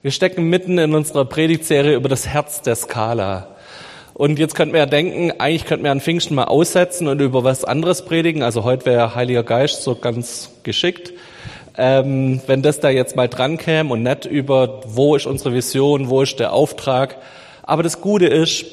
Wir stecken mitten in unserer Predigtserie über das Herz der Skala. Und jetzt könnten wir ja denken, eigentlich könnten wir an Pfingsten mal aussetzen und über was anderes predigen. Also heute wäre Heiliger Geist so ganz geschickt. Ähm, wenn das da jetzt mal dran käme und nicht über, wo ist unsere Vision, wo ist der Auftrag. Aber das Gute ist,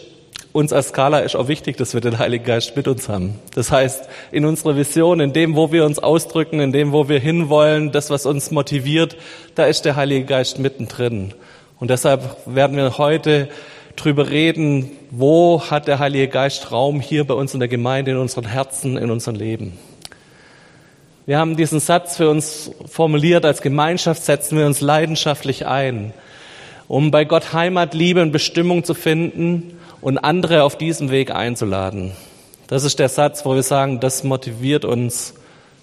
uns als Skala ist auch wichtig, dass wir den Heiligen Geist mit uns haben. Das heißt, in unserer Vision, in dem, wo wir uns ausdrücken, in dem, wo wir hinwollen, das, was uns motiviert, da ist der Heilige Geist mittendrin. Und deshalb werden wir heute drüber reden, wo hat der Heilige Geist Raum hier bei uns in der Gemeinde, in unseren Herzen, in unserem Leben. Wir haben diesen Satz für uns formuliert, als Gemeinschaft setzen wir uns leidenschaftlich ein, um bei Gott Heimat, Liebe und Bestimmung zu finden und andere auf diesem Weg einzuladen. Das ist der Satz, wo wir sagen, das motiviert uns,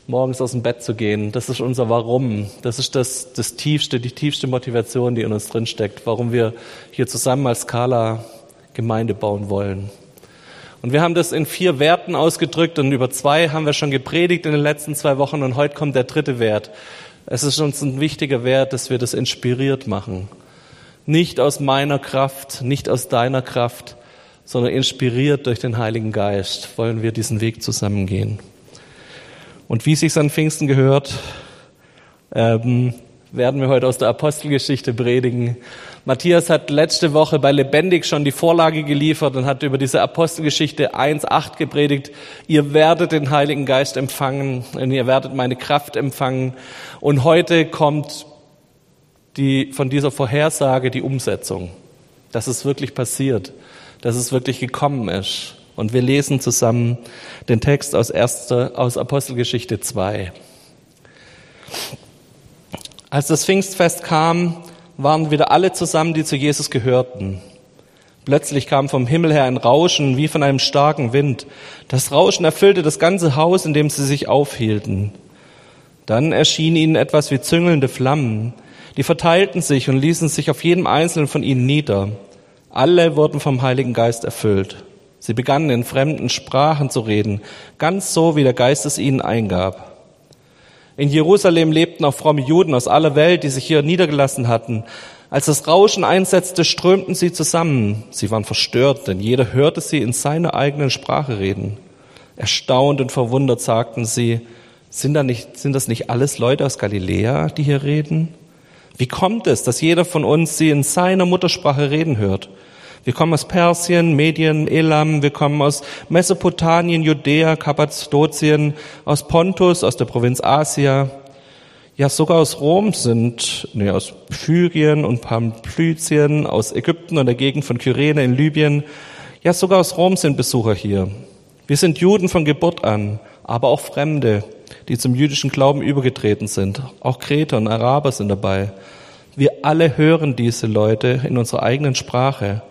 morgens aus dem Bett zu gehen. Das ist unser Warum. Das ist das, das tiefste, die tiefste Motivation, die in uns drinsteckt, warum wir hier zusammen als Skala Gemeinde bauen wollen. Und wir haben das in vier Werten ausgedrückt und über zwei haben wir schon gepredigt in den letzten zwei Wochen und heute kommt der dritte Wert. Es ist uns ein wichtiger Wert, dass wir das inspiriert machen. Nicht aus meiner Kraft, nicht aus deiner Kraft, sondern inspiriert durch den Heiligen Geist wollen wir diesen Weg zusammengehen. Und wie sich an Pfingsten gehört, ähm, werden wir heute aus der Apostelgeschichte predigen. Matthias hat letzte Woche bei Lebendig schon die Vorlage geliefert und hat über diese Apostelgeschichte 1.8 gepredigt. Ihr werdet den Heiligen Geist empfangen und ihr werdet meine Kraft empfangen. Und heute kommt die, von dieser Vorhersage die Umsetzung, dass es wirklich passiert dass es wirklich gekommen ist. Und wir lesen zusammen den Text aus, erste, aus Apostelgeschichte 2. Als das Pfingstfest kam, waren wieder alle zusammen, die zu Jesus gehörten. Plötzlich kam vom Himmel her ein Rauschen wie von einem starken Wind. Das Rauschen erfüllte das ganze Haus, in dem sie sich aufhielten. Dann erschien ihnen etwas wie züngelnde Flammen. Die verteilten sich und ließen sich auf jedem einzelnen von ihnen nieder. Alle wurden vom Heiligen Geist erfüllt. Sie begannen in fremden Sprachen zu reden, ganz so, wie der Geist es ihnen eingab. In Jerusalem lebten auch fromme Juden aus aller Welt, die sich hier niedergelassen hatten. Als das Rauschen einsetzte, strömten sie zusammen. Sie waren verstört, denn jeder hörte sie in seiner eigenen Sprache reden. Erstaunt und verwundert sagten sie, sind, da nicht, sind das nicht alles Leute aus Galiläa, die hier reden? Wie kommt es, dass jeder von uns sie in seiner Muttersprache reden hört? Wir kommen aus Persien, Medien, Elam, wir kommen aus Mesopotamien, Judäa, Kappadokien, aus Pontus, aus der Provinz Asia. Ja, sogar aus Rom sind, nee, aus Pyrien und Pamphlytien, aus Ägypten und der Gegend von Kyrene in Libyen. Ja, sogar aus Rom sind Besucher hier. Wir sind Juden von Geburt an, aber auch Fremde, die zum jüdischen Glauben übergetreten sind. Auch Kreter und Araber sind dabei. Wir alle hören diese Leute in unserer eigenen Sprache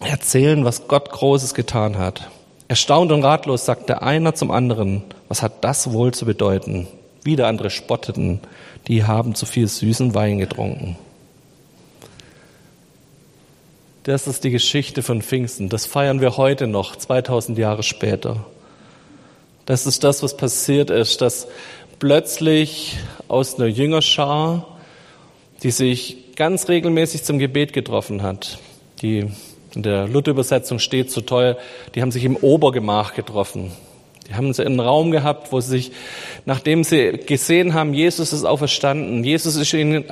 erzählen, was Gott Großes getan hat. Erstaunt und ratlos sagte einer zum anderen, was hat das wohl zu bedeuten? Wieder andere spotteten, die haben zu viel süßen Wein getrunken. Das ist die Geschichte von Pfingsten. Das feiern wir heute noch, 2000 Jahre später. Das ist das, was passiert ist, dass plötzlich aus einer Jüngerschar, die sich ganz regelmäßig zum Gebet getroffen hat, die in der Luther-Übersetzung steht so toll, die haben sich im Obergemach getroffen. Die haben einen Raum gehabt, wo sie sich, nachdem sie gesehen haben, Jesus ist auferstanden, Jesus ist ihnen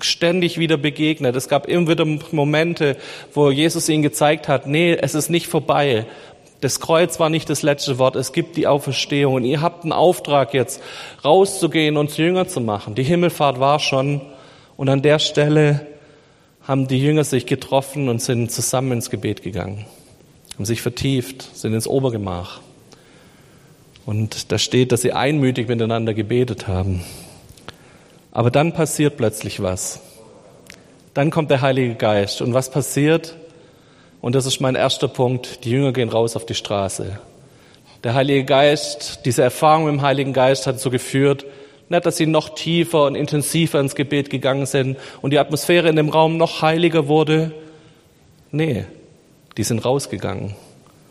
ständig wieder begegnet. Es gab immer wieder Momente, wo Jesus ihnen gezeigt hat, nee, es ist nicht vorbei. Das Kreuz war nicht das letzte Wort. Es gibt die Auferstehung. Und ihr habt einen Auftrag jetzt, rauszugehen und Jünger zu machen. Die Himmelfahrt war schon. Und an der Stelle haben die Jünger sich getroffen und sind zusammen ins Gebet gegangen, haben sich vertieft, sind ins Obergemach. Und da steht, dass sie einmütig miteinander gebetet haben. Aber dann passiert plötzlich was. Dann kommt der Heilige Geist. Und was passiert? Und das ist mein erster Punkt. Die Jünger gehen raus auf die Straße. Der Heilige Geist, diese Erfahrung mit dem Heiligen Geist hat so geführt, nicht, dass sie noch tiefer und intensiver ins Gebet gegangen sind und die Atmosphäre in dem Raum noch heiliger wurde. Nee, die sind rausgegangen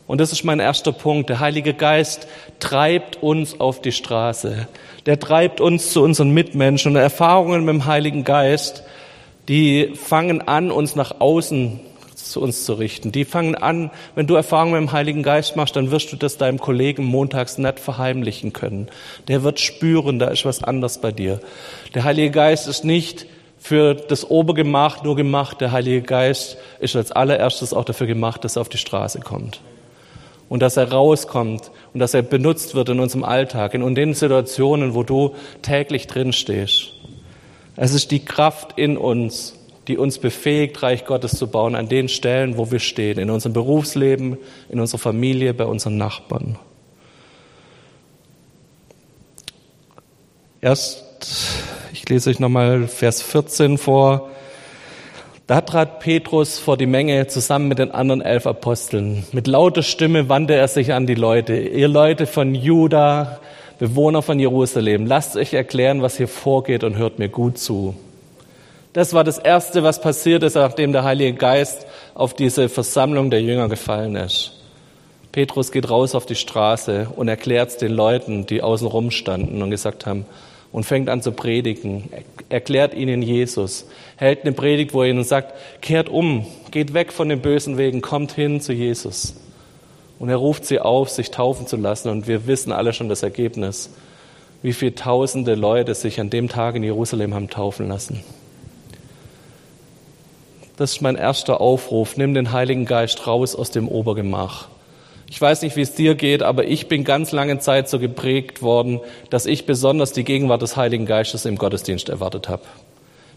Und das ist mein erster Punkt. Der Heilige Geist treibt uns auf die Straße. Der treibt uns zu unseren Mitmenschen. Und Erfahrungen mit dem Heiligen Geist, die fangen an, uns nach außen zu uns zu richten. Die fangen an, wenn du Erfahrungen mit dem Heiligen Geist machst, dann wirst du das deinem Kollegen montags nicht verheimlichen können. Der wird spüren, da ist was anders bei dir. Der Heilige Geist ist nicht für das Obergemach nur gemacht. Der Heilige Geist ist als allererstes auch dafür gemacht, dass er auf die Straße kommt. Und dass er rauskommt und dass er benutzt wird in unserem Alltag, in den Situationen, wo du täglich drin stehst. Es ist die Kraft in uns, die uns befähigt, Reich Gottes zu bauen an den Stellen, wo wir stehen, in unserem Berufsleben, in unserer Familie, bei unseren Nachbarn. Erst, ich lese euch nochmal Vers 14 vor. Da trat Petrus vor die Menge zusammen mit den anderen elf Aposteln. Mit lauter Stimme wandte er sich an die Leute. Ihr Leute von Juda, Bewohner von Jerusalem, lasst euch erklären, was hier vorgeht und hört mir gut zu. Das war das Erste, was passiert ist, nachdem der Heilige Geist auf diese Versammlung der Jünger gefallen ist. Petrus geht raus auf die Straße und erklärt es den Leuten, die außen rum standen und gesagt haben, und fängt an zu predigen, erklärt ihnen Jesus, hält eine Predigt, wo er ihnen sagt, kehrt um, geht weg von den bösen Wegen, kommt hin zu Jesus. Und er ruft sie auf, sich taufen zu lassen. Und wir wissen alle schon das Ergebnis, wie viele tausende Leute sich an dem Tag in Jerusalem haben taufen lassen. Das ist mein erster Aufruf. Nimm den Heiligen Geist raus aus dem Obergemach. Ich weiß nicht, wie es dir geht, aber ich bin ganz lange Zeit so geprägt worden, dass ich besonders die Gegenwart des Heiligen Geistes im Gottesdienst erwartet habe.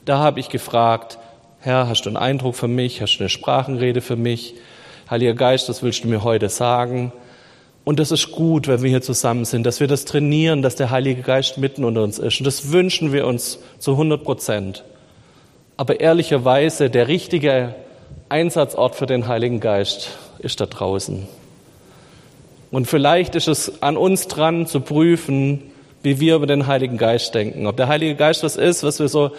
Da habe ich gefragt, Herr, hast du einen Eindruck für mich? Hast du eine Sprachenrede für mich? Heiliger Geist, was willst du mir heute sagen? Und das ist gut, wenn wir hier zusammen sind, dass wir das trainieren, dass der Heilige Geist mitten unter uns ist. Und das wünschen wir uns zu 100 Prozent. Aber ehrlicherweise, der richtige Einsatzort für den Heiligen Geist ist da draußen. Und vielleicht ist es an uns dran zu prüfen, wie wir über den Heiligen Geist denken. Ob der Heilige Geist was ist, was wir so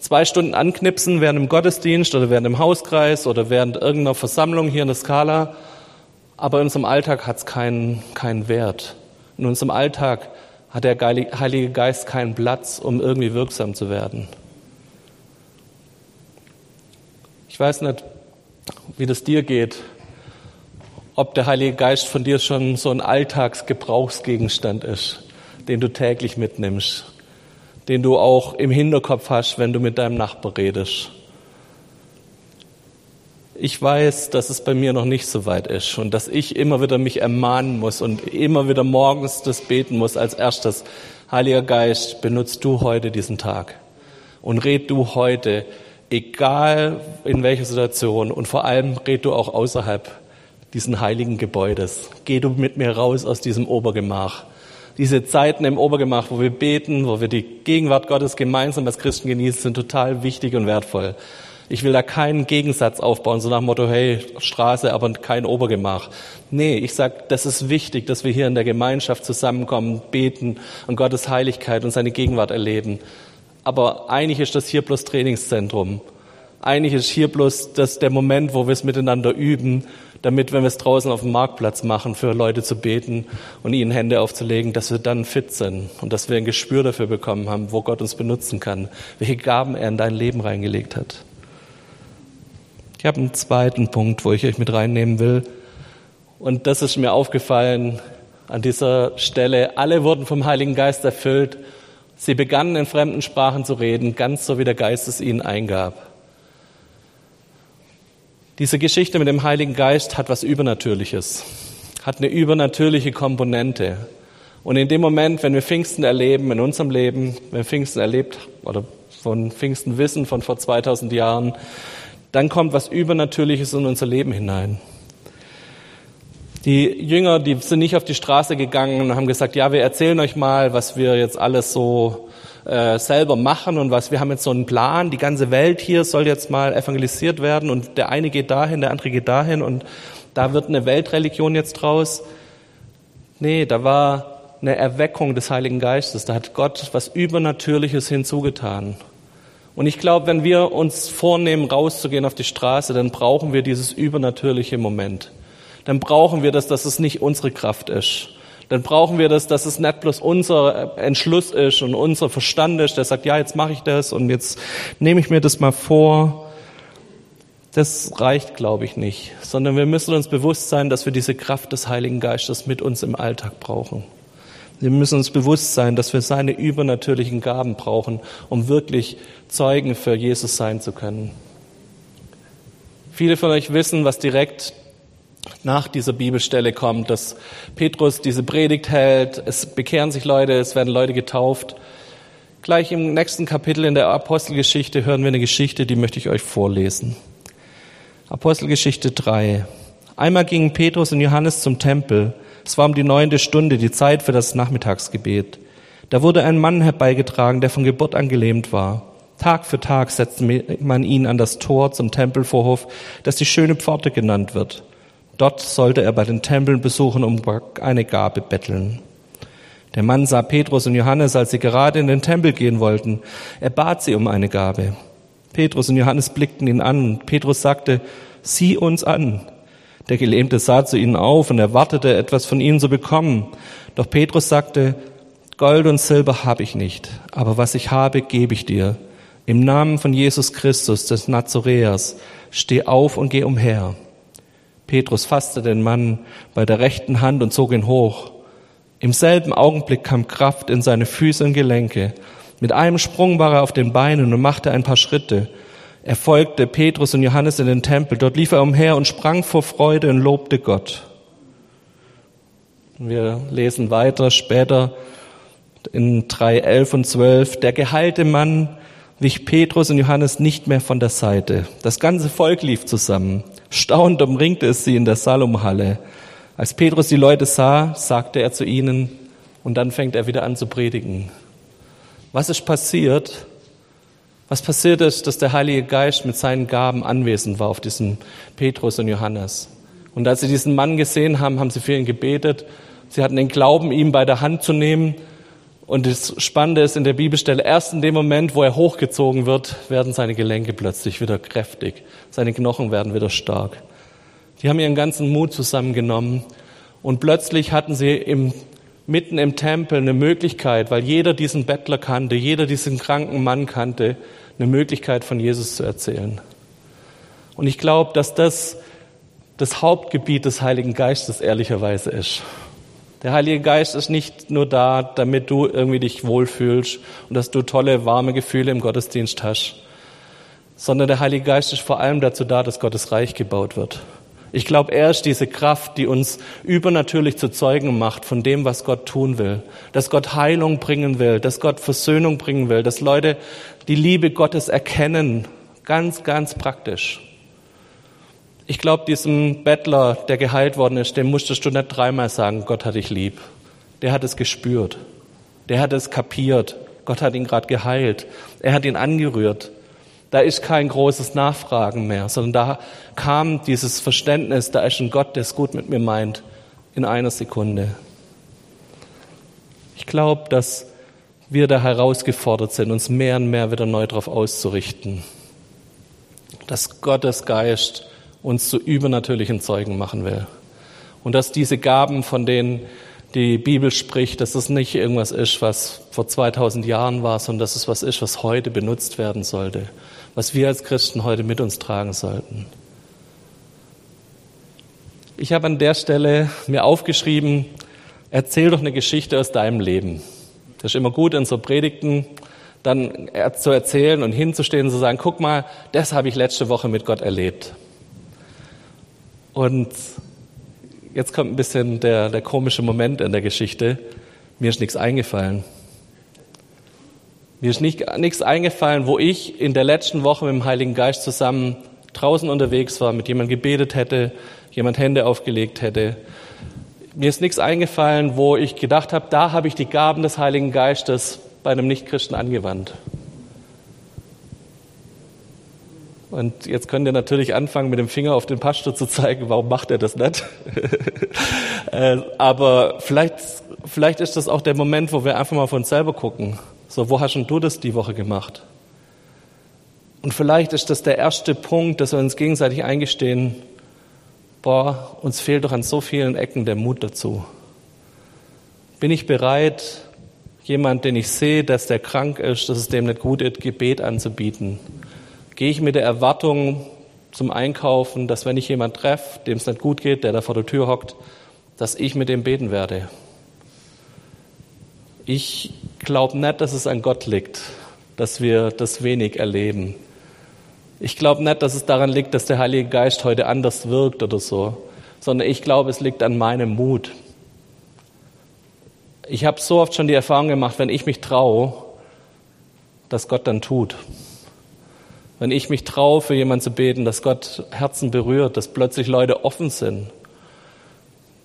zwei Stunden anknipsen während im Gottesdienst oder während im Hauskreis oder während irgendeiner Versammlung hier in der Skala. Aber in unserem Alltag hat es keinen, keinen Wert. In unserem Alltag hat der Heilige Geist keinen Platz, um irgendwie wirksam zu werden. Ich weiß nicht, wie das dir geht, ob der Heilige Geist von dir schon so ein Alltagsgebrauchsgegenstand ist, den du täglich mitnimmst, den du auch im Hinterkopf hast, wenn du mit deinem Nachbar redest. Ich weiß, dass es bei mir noch nicht so weit ist und dass ich immer wieder mich ermahnen muss und immer wieder morgens das beten muss als erstes. Heiliger Geist, benutzt du heute diesen Tag und red du heute egal in welcher Situation und vor allem red du auch außerhalb diesen heiligen Gebäudes. Geh du mit mir raus aus diesem Obergemach. Diese Zeiten im Obergemach, wo wir beten, wo wir die Gegenwart Gottes gemeinsam als Christen genießen, sind total wichtig und wertvoll. Ich will da keinen Gegensatz aufbauen, so nach dem Motto, hey, Straße, aber kein Obergemach. Nee, ich sag, das ist wichtig, dass wir hier in der Gemeinschaft zusammenkommen, beten und Gottes Heiligkeit und seine Gegenwart erleben. Aber eigentlich ist das hier bloß Trainingszentrum. Eigentlich ist hier bloß das der Moment, wo wir es miteinander üben, damit, wenn wir es draußen auf dem Marktplatz machen, für Leute zu beten und ihnen Hände aufzulegen, dass wir dann fit sind und dass wir ein Gespür dafür bekommen haben, wo Gott uns benutzen kann, welche Gaben er in dein Leben reingelegt hat. Ich habe einen zweiten Punkt, wo ich euch mit reinnehmen will. Und das ist mir aufgefallen an dieser Stelle. Alle wurden vom Heiligen Geist erfüllt Sie begannen in fremden Sprachen zu reden, ganz so wie der Geist es ihnen eingab. Diese Geschichte mit dem Heiligen Geist hat was Übernatürliches, hat eine übernatürliche Komponente. Und in dem Moment, wenn wir Pfingsten erleben, in unserem Leben, wenn wir Pfingsten erlebt oder von Pfingsten wissen von vor 2000 Jahren, dann kommt was Übernatürliches in unser Leben hinein. Die Jünger, die sind nicht auf die Straße gegangen und haben gesagt, ja, wir erzählen euch mal, was wir jetzt alles so äh, selber machen und was wir haben jetzt so einen Plan, die ganze Welt hier soll jetzt mal evangelisiert werden und der eine geht dahin, der andere geht dahin und da wird eine Weltreligion jetzt draus. Nee, da war eine Erweckung des Heiligen Geistes, da hat Gott was Übernatürliches hinzugetan. Und ich glaube, wenn wir uns vornehmen, rauszugehen auf die Straße, dann brauchen wir dieses übernatürliche Moment dann brauchen wir das, dass es nicht unsere Kraft ist. Dann brauchen wir das, dass es nicht bloß unser Entschluss ist und unser Verstand ist, der sagt, ja, jetzt mache ich das und jetzt nehme ich mir das mal vor. Das reicht, glaube ich, nicht, sondern wir müssen uns bewusst sein, dass wir diese Kraft des Heiligen Geistes mit uns im Alltag brauchen. Wir müssen uns bewusst sein, dass wir seine übernatürlichen Gaben brauchen, um wirklich Zeugen für Jesus sein zu können. Viele von euch wissen, was direkt nach dieser Bibelstelle kommt, dass Petrus diese Predigt hält, es bekehren sich Leute, es werden Leute getauft. Gleich im nächsten Kapitel in der Apostelgeschichte hören wir eine Geschichte, die möchte ich euch vorlesen. Apostelgeschichte 3. Einmal gingen Petrus und Johannes zum Tempel. Es war um die neunte Stunde, die Zeit für das Nachmittagsgebet. Da wurde ein Mann herbeigetragen, der von Geburt an gelähmt war. Tag für Tag setzte man ihn an das Tor zum Tempelvorhof, das die schöne Pforte genannt wird. Dort sollte er bei den Tempeln besuchen, um eine Gabe betteln. Der Mann sah Petrus und Johannes, als sie gerade in den Tempel gehen wollten. Er bat sie um eine Gabe. Petrus und Johannes blickten ihn an. Petrus sagte, sieh uns an. Der Gelähmte sah zu ihnen auf und erwartete, etwas von ihnen zu bekommen. Doch Petrus sagte, Gold und Silber habe ich nicht, aber was ich habe, gebe ich dir. Im Namen von Jesus Christus des Nazoräers, steh auf und geh umher. Petrus fasste den Mann bei der rechten Hand und zog ihn hoch. Im selben Augenblick kam Kraft in seine Füße und Gelenke. Mit einem Sprung war er auf den Beinen und machte ein paar Schritte. Er folgte Petrus und Johannes in den Tempel. Dort lief er umher und sprang vor Freude und lobte Gott. Wir lesen weiter später in 3, 11 und 12. Der geheilte Mann wich Petrus und Johannes nicht mehr von der Seite. Das ganze Volk lief zusammen. Staunend umringte es sie in der Salomhalle. Als Petrus die Leute sah, sagte er zu ihnen, und dann fängt er wieder an zu predigen. Was ist passiert? Was passiert ist, dass der Heilige Geist mit seinen Gaben anwesend war auf diesen Petrus und Johannes. Und als sie diesen Mann gesehen haben, haben sie für ihn gebetet. Sie hatten den Glauben, ihn bei der Hand zu nehmen und das Spannende ist in der Bibelstelle, erst in dem Moment, wo er hochgezogen wird, werden seine Gelenke plötzlich wieder kräftig. Seine Knochen werden wieder stark. Die haben ihren ganzen Mut zusammengenommen und plötzlich hatten sie im, mitten im Tempel eine Möglichkeit, weil jeder diesen Bettler kannte, jeder diesen kranken Mann kannte, eine Möglichkeit von Jesus zu erzählen. Und ich glaube, dass das das Hauptgebiet des Heiligen Geistes ehrlicherweise ist. Der Heilige Geist ist nicht nur da, damit du irgendwie dich wohlfühlst und dass du tolle, warme Gefühle im Gottesdienst hast, sondern der Heilige Geist ist vor allem dazu da, dass Gottes Reich gebaut wird. Ich glaube, er ist diese Kraft, die uns übernatürlich zu Zeugen macht von dem, was Gott tun will. Dass Gott Heilung bringen will, dass Gott Versöhnung bringen will, dass Leute die Liebe Gottes erkennen. Ganz, ganz praktisch. Ich glaube, diesem Bettler, der geheilt worden ist, dem musstest du nicht dreimal sagen, Gott hat dich lieb. Der hat es gespürt. Der hat es kapiert. Gott hat ihn gerade geheilt. Er hat ihn angerührt. Da ist kein großes Nachfragen mehr, sondern da kam dieses Verständnis, da ist ein Gott, der es gut mit mir meint, in einer Sekunde. Ich glaube, dass wir da herausgefordert sind, uns mehr und mehr wieder neu darauf auszurichten. Dass Gottes Geist uns zu übernatürlichen Zeugen machen will. Und dass diese Gaben, von denen die Bibel spricht, dass es nicht irgendwas ist, was vor 2000 Jahren war, sondern dass es was ist, was heute benutzt werden sollte, was wir als Christen heute mit uns tragen sollten. Ich habe an der Stelle mir aufgeschrieben, erzähl doch eine Geschichte aus deinem Leben. Das ist immer gut in so Predigten, dann zu erzählen und hinzustehen und zu sagen, guck mal, das habe ich letzte Woche mit Gott erlebt. Und jetzt kommt ein bisschen der, der komische Moment in der Geschichte. Mir ist nichts eingefallen. Mir ist nicht, nichts eingefallen, wo ich in der letzten Woche mit dem Heiligen Geist zusammen draußen unterwegs war, mit jemandem gebetet hätte, jemand Hände aufgelegt hätte. Mir ist nichts eingefallen, wo ich gedacht habe, da habe ich die Gaben des Heiligen Geistes bei einem Nichtchristen angewandt. Und jetzt könnt ihr natürlich anfangen, mit dem Finger auf den Pastor zu zeigen, warum macht er das nicht? Äh, aber vielleicht, vielleicht ist das auch der Moment, wo wir einfach mal von uns selber gucken. So, wo hast denn du das die Woche gemacht? Und vielleicht ist das der erste Punkt, dass wir uns gegenseitig eingestehen, boah, uns fehlt doch an so vielen Ecken der Mut dazu. Bin ich bereit, jemand, den ich sehe, dass der krank ist, dass es dem nicht gut ist, Gebet anzubieten? Gehe ich mit der Erwartung zum Einkaufen, dass wenn ich jemand treffe, dem es nicht gut geht, der da vor der Tür hockt, dass ich mit dem beten werde? Ich glaube nicht, dass es an Gott liegt, dass wir das wenig erleben. Ich glaube nicht, dass es daran liegt, dass der Heilige Geist heute anders wirkt oder so, sondern ich glaube, es liegt an meinem Mut. Ich habe so oft schon die Erfahrung gemacht, wenn ich mich traue, dass Gott dann tut. Wenn ich mich traue, für jemanden zu beten, dass Gott Herzen berührt, dass plötzlich Leute offen sind.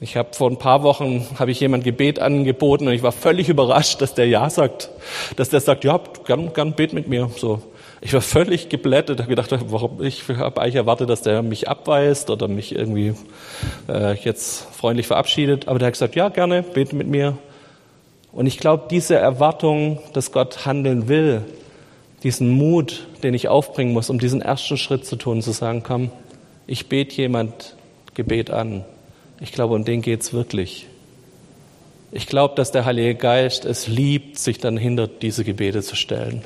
Ich habe vor ein paar Wochen habe ich jemand Gebet angeboten und ich war völlig überrascht, dass der ja sagt, dass der sagt, ja, gern, gern bet mit mir. So, ich war völlig geblättet, habe gedacht, warum ich habe eigentlich erwartet, dass der mich abweist oder mich irgendwie äh, jetzt freundlich verabschiedet. Aber der hat gesagt, ja, gerne, bete mit mir. Und ich glaube, diese Erwartung, dass Gott handeln will, diesen Mut, den ich aufbringen muss, um diesen ersten Schritt zu tun, zu sagen, komm, ich bete jemand Gebet an. Ich glaube, um den geht's wirklich. Ich glaube, dass der Heilige Geist es liebt, sich dann hinter diese Gebete zu stellen.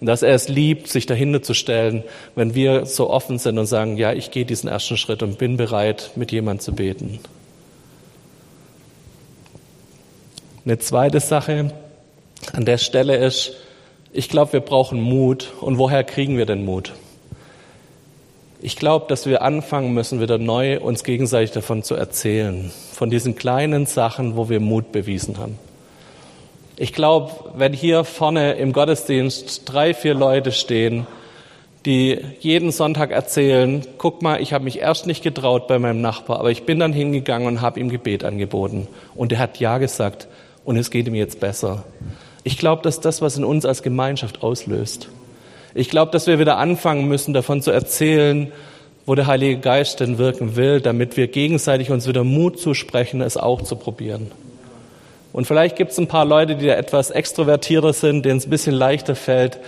Und dass er es liebt, sich dahinter zu stellen, wenn wir so offen sind und sagen, ja, ich gehe diesen ersten Schritt und bin bereit, mit jemand zu beten. Eine zweite Sache an der Stelle ist, ich glaube, wir brauchen Mut. Und woher kriegen wir den Mut? Ich glaube, dass wir anfangen müssen, wieder neu uns gegenseitig davon zu erzählen, von diesen kleinen Sachen, wo wir Mut bewiesen haben. Ich glaube, wenn hier vorne im Gottesdienst drei, vier Leute stehen, die jeden Sonntag erzählen, guck mal, ich habe mich erst nicht getraut bei meinem Nachbar, aber ich bin dann hingegangen und habe ihm Gebet angeboten. Und er hat Ja gesagt und es geht ihm jetzt besser. Ich glaube, dass das, was in uns als Gemeinschaft auslöst. Ich glaube, dass wir wieder anfangen müssen, davon zu erzählen, wo der Heilige Geist denn wirken will, damit wir gegenseitig uns wieder Mut zusprechen, es auch zu probieren. Und vielleicht gibt es ein paar Leute, die da etwas extrovertierter sind, denen es ein bisschen leichter fällt.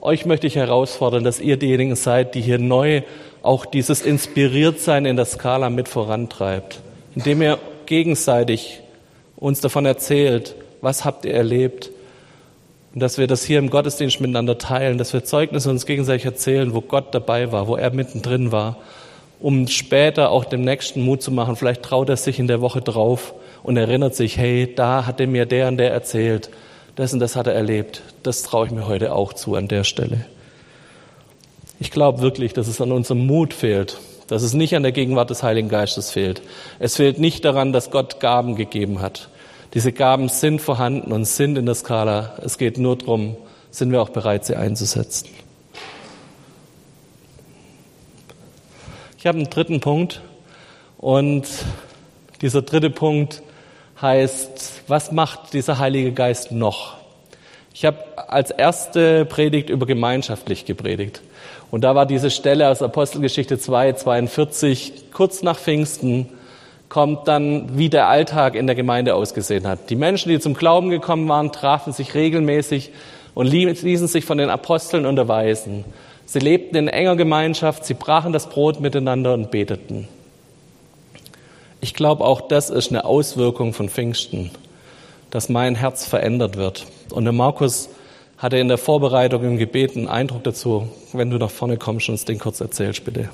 Euch möchte ich herausfordern, dass ihr diejenigen seid, die hier neu auch dieses Inspiriertsein in der Skala mit vorantreibt, indem ihr gegenseitig uns davon erzählt, was habt ihr erlebt und dass wir das hier im Gottesdienst miteinander teilen, dass wir Zeugnisse uns gegenseitig erzählen, wo Gott dabei war, wo er mittendrin war, um später auch dem Nächsten Mut zu machen. Vielleicht traut er sich in der Woche drauf und erinnert sich, hey, da hat er mir der und der erzählt, das und das hat er erlebt. Das traue ich mir heute auch zu an der Stelle. Ich glaube wirklich, dass es an unserem Mut fehlt, dass es nicht an der Gegenwart des Heiligen Geistes fehlt. Es fehlt nicht daran, dass Gott Gaben gegeben hat. Diese Gaben sind vorhanden und sind in der Skala. Es geht nur darum, sind wir auch bereit, sie einzusetzen. Ich habe einen dritten Punkt und dieser dritte Punkt heißt, was macht dieser Heilige Geist noch? Ich habe als erste Predigt über gemeinschaftlich gepredigt. Und da war diese Stelle aus Apostelgeschichte 2, 42, kurz nach Pfingsten, kommt dann, wie der Alltag in der Gemeinde ausgesehen hat. Die Menschen, die zum Glauben gekommen waren, trafen sich regelmäßig und ließen sich von den Aposteln unterweisen. Sie lebten in enger Gemeinschaft, sie brachen das Brot miteinander und beteten. Ich glaube, auch das ist eine Auswirkung von Pfingsten, dass mein Herz verändert wird. Und der Markus hatte in der Vorbereitung im Gebet einen Eindruck dazu. Wenn du nach vorne kommst und uns den kurz erzählst, bitte.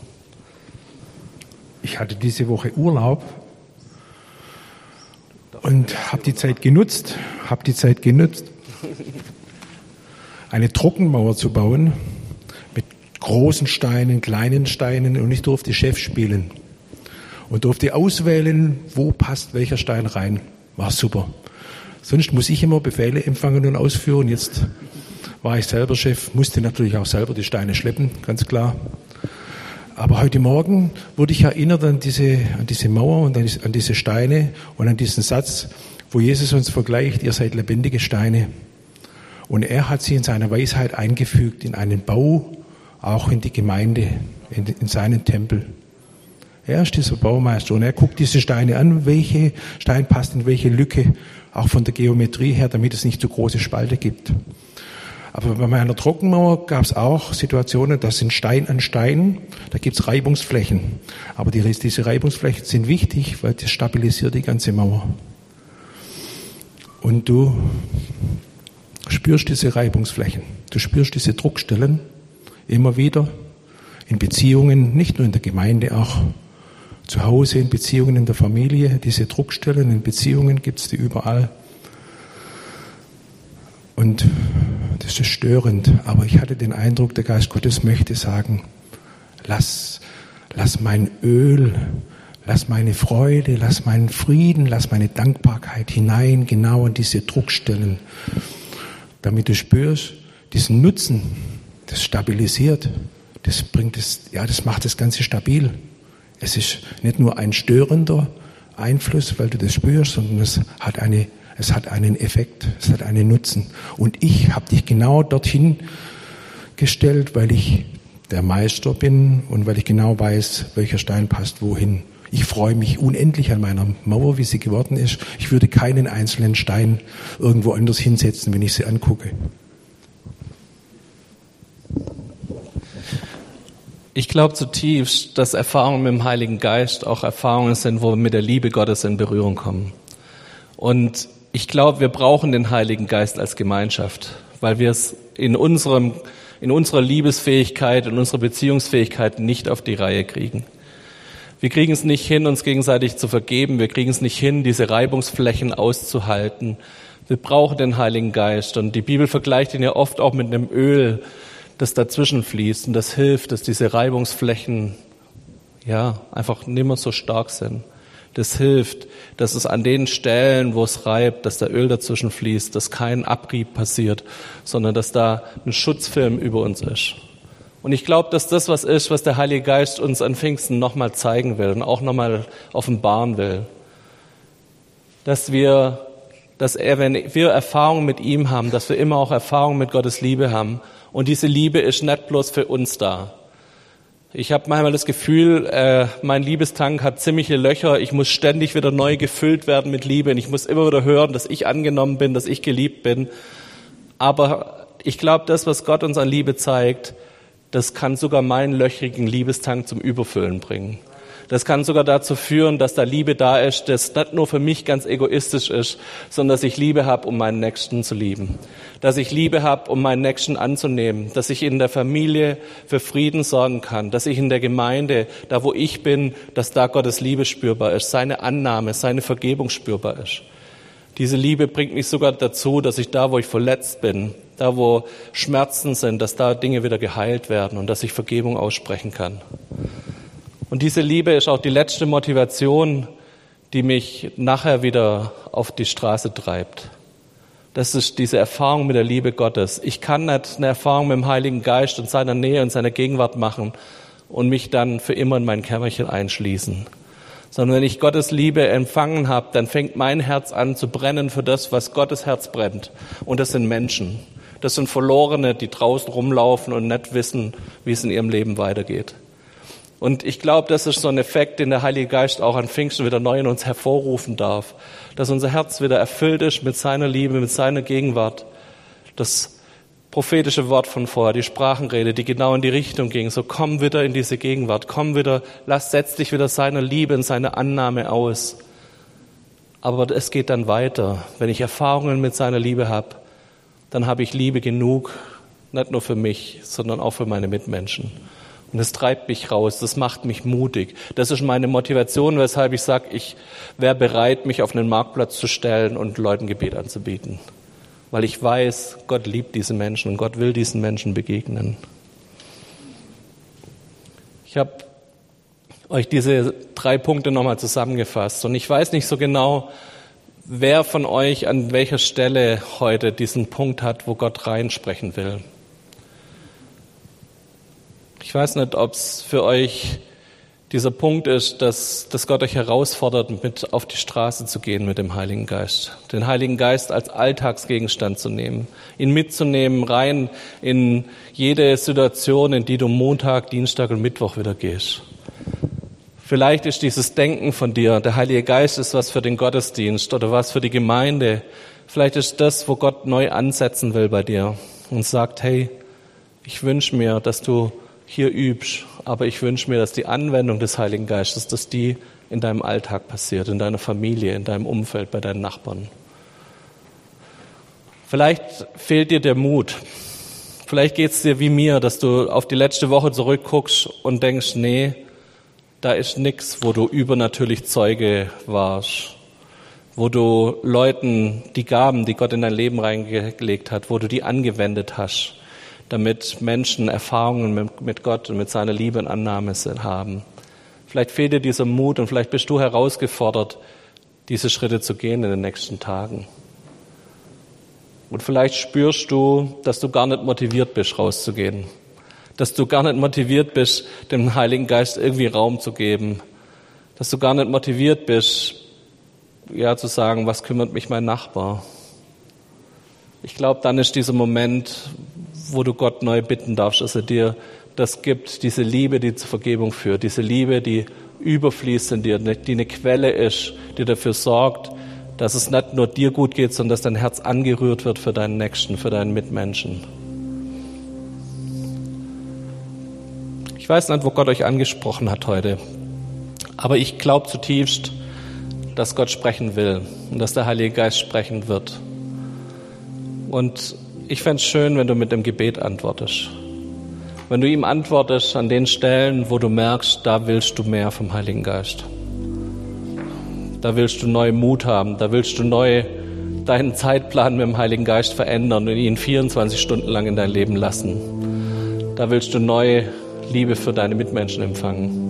Ich hatte diese Woche Urlaub und habe die Zeit genutzt, habe die Zeit genutzt, eine Trockenmauer zu bauen mit großen Steinen, kleinen Steinen und ich durfte Chef spielen und durfte auswählen, wo passt welcher Stein rein. War super. Sonst muss ich immer Befehle empfangen und ausführen. Jetzt war ich selber Chef, musste natürlich auch selber die Steine schleppen, ganz klar. Aber heute Morgen wurde ich erinnert an diese, an diese Mauer und an, diese Steine und an diesen Satz, wo Jesus uns vergleicht, ihr seid lebendige Steine. Und er hat sie in seiner Weisheit eingefügt in einen Bau, auch in die Gemeinde, in, in seinen Tempel. Er ist dieser Baumeister und er guckt diese Steine an, welche Stein passt in welche Lücke, auch von der Geometrie her, damit es nicht zu große Spalte gibt. Aber bei meiner Trockenmauer gab es auch Situationen, das sind Stein an Stein, da gibt es Reibungsflächen. Aber die, diese Reibungsflächen sind wichtig, weil das stabilisiert die ganze Mauer. Und du spürst diese Reibungsflächen, du spürst diese Druckstellen immer wieder in Beziehungen, nicht nur in der Gemeinde, auch zu Hause, in Beziehungen in der Familie. Diese Druckstellen in Beziehungen gibt es die überall. Und das ist störend, aber ich hatte den Eindruck, der Geist Gottes möchte sagen, lass, lass mein Öl, lass meine Freude, lass meinen Frieden, lass meine Dankbarkeit hinein, genau in diese Druckstellen, damit du spürst, diesen Nutzen, das stabilisiert, das bringt es, ja, das macht das Ganze stabil. Es ist nicht nur ein störender Einfluss, weil du das spürst, sondern es hat eine es hat einen Effekt, es hat einen Nutzen. Und ich habe dich genau dorthin gestellt, weil ich der Meister bin und weil ich genau weiß, welcher Stein passt wohin. Ich freue mich unendlich an meiner Mauer, wie sie geworden ist. Ich würde keinen einzelnen Stein irgendwo anders hinsetzen, wenn ich sie angucke. Ich glaube zutiefst, dass Erfahrungen mit dem Heiligen Geist auch Erfahrungen sind, wo wir mit der Liebe Gottes in Berührung kommen. Und ich glaube, wir brauchen den Heiligen Geist als Gemeinschaft, weil wir es in unserem, in unserer Liebesfähigkeit, in unserer Beziehungsfähigkeit nicht auf die Reihe kriegen. Wir kriegen es nicht hin, uns gegenseitig zu vergeben. Wir kriegen es nicht hin, diese Reibungsflächen auszuhalten. Wir brauchen den Heiligen Geist. Und die Bibel vergleicht ihn ja oft auch mit einem Öl, das dazwischen fließt. Und das hilft, dass diese Reibungsflächen, ja, einfach nimmer so stark sind das hilft, dass es an den Stellen, wo es reibt, dass der Öl dazwischen fließt, dass kein Abrieb passiert, sondern dass da ein Schutzfilm über uns ist. Und ich glaube, dass das was ist, was der Heilige Geist uns an Pfingsten nochmal zeigen will und auch nochmal offenbaren will. Dass wir, dass er, wenn wir Erfahrungen mit ihm haben, dass wir immer auch Erfahrungen mit Gottes Liebe haben. Und diese Liebe ist nicht bloß für uns da, ich habe manchmal das Gefühl, äh, mein Liebestank hat ziemliche Löcher. Ich muss ständig wieder neu gefüllt werden mit Liebe. Und ich muss immer wieder hören, dass ich angenommen bin, dass ich geliebt bin. Aber ich glaube, das, was Gott uns an Liebe zeigt, das kann sogar meinen löchrigen Liebestank zum Überfüllen bringen. Das kann sogar dazu führen, dass da Liebe da ist, das nicht nur für mich ganz egoistisch ist, sondern dass ich Liebe habe, um meinen Nächsten zu lieben. Dass ich Liebe habe, um meinen Nächsten anzunehmen. Dass ich in der Familie für Frieden sorgen kann. Dass ich in der Gemeinde, da wo ich bin, dass da Gottes Liebe spürbar ist, seine Annahme, seine Vergebung spürbar ist. Diese Liebe bringt mich sogar dazu, dass ich da, wo ich verletzt bin, da, wo Schmerzen sind, dass da Dinge wieder geheilt werden und dass ich Vergebung aussprechen kann. Und diese Liebe ist auch die letzte Motivation, die mich nachher wieder auf die Straße treibt. Das ist diese Erfahrung mit der Liebe Gottes. Ich kann nicht eine Erfahrung mit dem Heiligen Geist und seiner Nähe und seiner Gegenwart machen und mich dann für immer in mein Kämmerchen einschließen. Sondern wenn ich Gottes Liebe empfangen habe, dann fängt mein Herz an zu brennen für das, was Gottes Herz brennt. Und das sind Menschen. Das sind Verlorene, die draußen rumlaufen und nicht wissen, wie es in ihrem Leben weitergeht. Und ich glaube, das ist so ein Effekt, den der Heilige Geist auch an Pfingsten wieder neu in uns hervorrufen darf. Dass unser Herz wieder erfüllt ist mit seiner Liebe, mit seiner Gegenwart. Das prophetische Wort von vorher, die Sprachenrede, die genau in die Richtung ging. So komm wieder in diese Gegenwart, komm wieder, lass, setz dich wieder seiner Liebe und seiner Annahme aus. Aber es geht dann weiter. Wenn ich Erfahrungen mit seiner Liebe habe, dann habe ich Liebe genug, nicht nur für mich, sondern auch für meine Mitmenschen. Und das treibt mich raus, das macht mich mutig. Das ist meine Motivation, weshalb ich sage, ich wäre bereit, mich auf einen Marktplatz zu stellen und Leuten Gebet anzubieten. Weil ich weiß, Gott liebt diese Menschen und Gott will diesen Menschen begegnen. Ich habe euch diese drei Punkte nochmal zusammengefasst und ich weiß nicht so genau, wer von euch an welcher Stelle heute diesen Punkt hat, wo Gott reinsprechen will. Ich weiß nicht, ob es für euch dieser Punkt ist, dass, dass Gott euch herausfordert, mit auf die Straße zu gehen mit dem Heiligen Geist. Den Heiligen Geist als Alltagsgegenstand zu nehmen, ihn mitzunehmen rein in jede Situation, in die du Montag, Dienstag und Mittwoch wieder gehst. Vielleicht ist dieses Denken von dir, der Heilige Geist ist was für den Gottesdienst oder was für die Gemeinde. Vielleicht ist das, wo Gott neu ansetzen will bei dir. und sagt, hey, ich wünsche mir, dass du hier übst, aber ich wünsche mir, dass die Anwendung des Heiligen Geistes, dass die in deinem Alltag passiert, in deiner Familie, in deinem Umfeld, bei deinen Nachbarn. Vielleicht fehlt dir der Mut. Vielleicht geht es dir wie mir, dass du auf die letzte Woche zurückguckst und denkst, nee, da ist nichts, wo du übernatürlich Zeuge warst, wo du Leuten die Gaben, die Gott in dein Leben reingelegt hat, wo du die angewendet hast, damit Menschen Erfahrungen mit Gott und mit seiner Liebe und Annahme haben. Vielleicht fehlt dir dieser Mut und vielleicht bist du herausgefordert, diese Schritte zu gehen in den nächsten Tagen. Und vielleicht spürst du, dass du gar nicht motiviert bist, rauszugehen. Dass du gar nicht motiviert bist, dem Heiligen Geist irgendwie Raum zu geben. Dass du gar nicht motiviert bist, ja, zu sagen, was kümmert mich mein Nachbar? Ich glaube, dann ist dieser Moment, wo du Gott neu bitten darfst, dass er dir das gibt, diese Liebe, die zur Vergebung führt, diese Liebe, die überfließt in dir, die eine Quelle ist, die dafür sorgt, dass es nicht nur dir gut geht, sondern dass dein Herz angerührt wird für deinen Nächsten, für deinen Mitmenschen. Ich weiß nicht, wo Gott euch angesprochen hat heute, aber ich glaube zutiefst, dass Gott sprechen will und dass der Heilige Geist sprechen wird. Und ich fände es schön, wenn du mit dem Gebet antwortest. Wenn du ihm antwortest an den Stellen, wo du merkst, da willst du mehr vom Heiligen Geist. Da willst du neuen Mut haben, da willst du neu deinen Zeitplan mit dem Heiligen Geist verändern und ihn 24 Stunden lang in dein Leben lassen. Da willst du neue Liebe für deine Mitmenschen empfangen.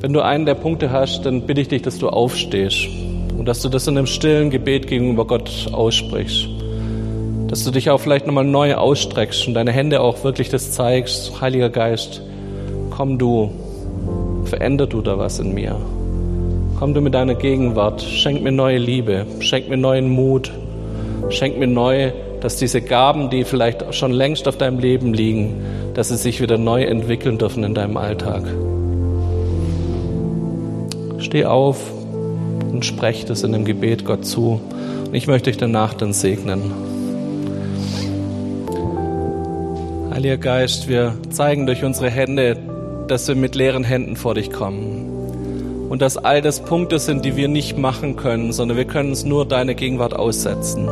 Wenn du einen der Punkte hast, dann bitte ich dich, dass du aufstehst und dass du das in einem stillen Gebet gegenüber Gott aussprichst. Dass du dich auch vielleicht nochmal neu ausstreckst und deine Hände auch wirklich das zeigst. Heiliger Geist, komm du, veränder du da was in mir. Komm du mit deiner Gegenwart, schenk mir neue Liebe, schenk mir neuen Mut, schenk mir neu, dass diese Gaben, die vielleicht schon längst auf deinem Leben liegen, dass sie sich wieder neu entwickeln dürfen in deinem Alltag. Steh auf und sprech das in dem Gebet Gott zu. Und ich möchte dich danach dann segnen. Heiliger Geist, wir zeigen durch unsere Hände, dass wir mit leeren Händen vor dich kommen. Und dass all das Punkte sind, die wir nicht machen können, sondern wir können uns nur deine Gegenwart aussetzen.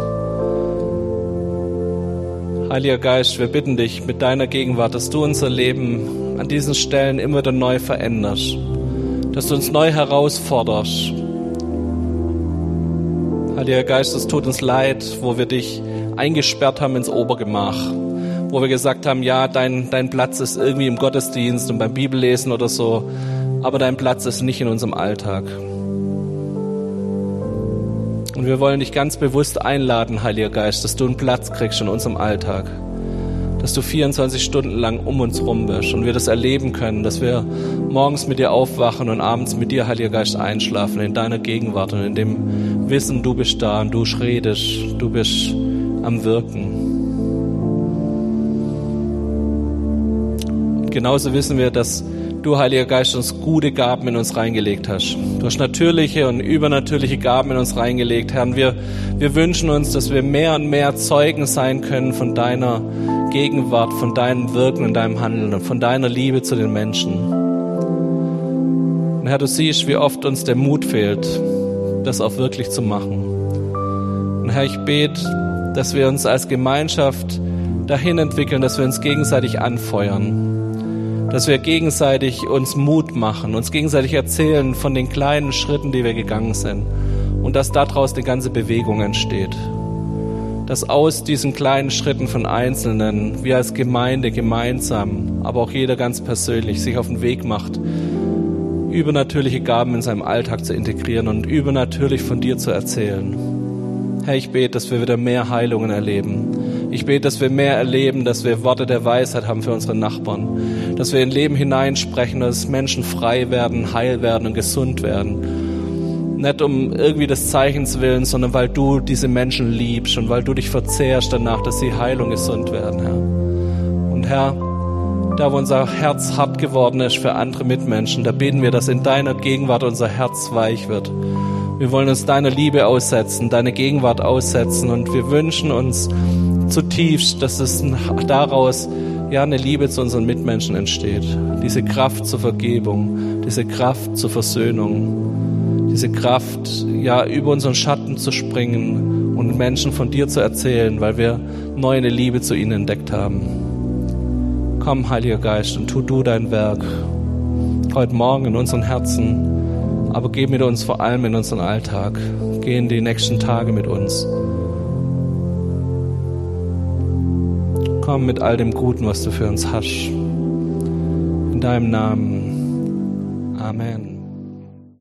Heiliger Geist, wir bitten dich mit deiner Gegenwart, dass du unser Leben an diesen Stellen immer wieder neu veränderst dass du uns neu herausforderst. Heiliger Geist, es tut uns leid, wo wir dich eingesperrt haben ins Obergemach, wo wir gesagt haben, ja, dein, dein Platz ist irgendwie im Gottesdienst und beim Bibellesen oder so, aber dein Platz ist nicht in unserem Alltag. Und wir wollen dich ganz bewusst einladen, Heiliger Geist, dass du einen Platz kriegst in unserem Alltag dass du 24 Stunden lang um uns rum bist und wir das erleben können, dass wir morgens mit dir aufwachen und abends mit dir, Heiliger Geist, einschlafen in deiner Gegenwart und in dem Wissen, du bist da und du redest, du bist am Wirken. Genauso wissen wir, dass du, Heiliger Geist, uns gute Gaben in uns reingelegt hast. Du hast natürliche und übernatürliche Gaben in uns reingelegt, Herr. Und wir, wir wünschen uns, dass wir mehr und mehr Zeugen sein können von deiner Gegenwart, von deinem Wirken und deinem Handeln und von deiner Liebe zu den Menschen. Und Herr, du siehst, wie oft uns der Mut fehlt, das auch wirklich zu machen. Und Herr, ich bete, dass wir uns als Gemeinschaft dahin entwickeln, dass wir uns gegenseitig anfeuern, dass wir gegenseitig uns Mut machen, uns gegenseitig erzählen von den kleinen Schritten, die wir gegangen sind und dass daraus eine ganze Bewegung entsteht dass aus diesen kleinen Schritten von Einzelnen wir als Gemeinde gemeinsam, aber auch jeder ganz persönlich sich auf den Weg macht, übernatürliche Gaben in seinem Alltag zu integrieren und übernatürlich von dir zu erzählen. Herr, ich bete, dass wir wieder mehr Heilungen erleben. Ich bete, dass wir mehr erleben, dass wir Worte der Weisheit haben für unsere Nachbarn. Dass wir in Leben hineinsprechen, dass Menschen frei werden, heil werden und gesund werden nicht um irgendwie des Zeichens willen, sondern weil du diese Menschen liebst und weil du dich verzehrst danach, dass sie heil und gesund werden, Herr. Und Herr, da wo unser Herz hart geworden ist für andere Mitmenschen, da beten wir, dass in deiner Gegenwart unser Herz weich wird Wir wollen uns deiner Liebe aussetzen, deine Gegenwart aussetzen und wir wünschen uns zutiefst, dass es daraus ja eine Liebe zu unseren Mitmenschen entsteht. Diese Kraft zur Vergebung, diese Kraft zur Versöhnung, diese Kraft, ja, über unseren Schatten zu springen und Menschen von dir zu erzählen, weil wir neu eine Liebe zu ihnen entdeckt haben. Komm, Heiliger Geist, und tu du dein Werk heute Morgen in unseren Herzen, aber geh mit uns vor allem in unseren Alltag. Geh in die nächsten Tage mit uns. Komm mit all dem Guten, was du für uns hast. In deinem Namen. Amen.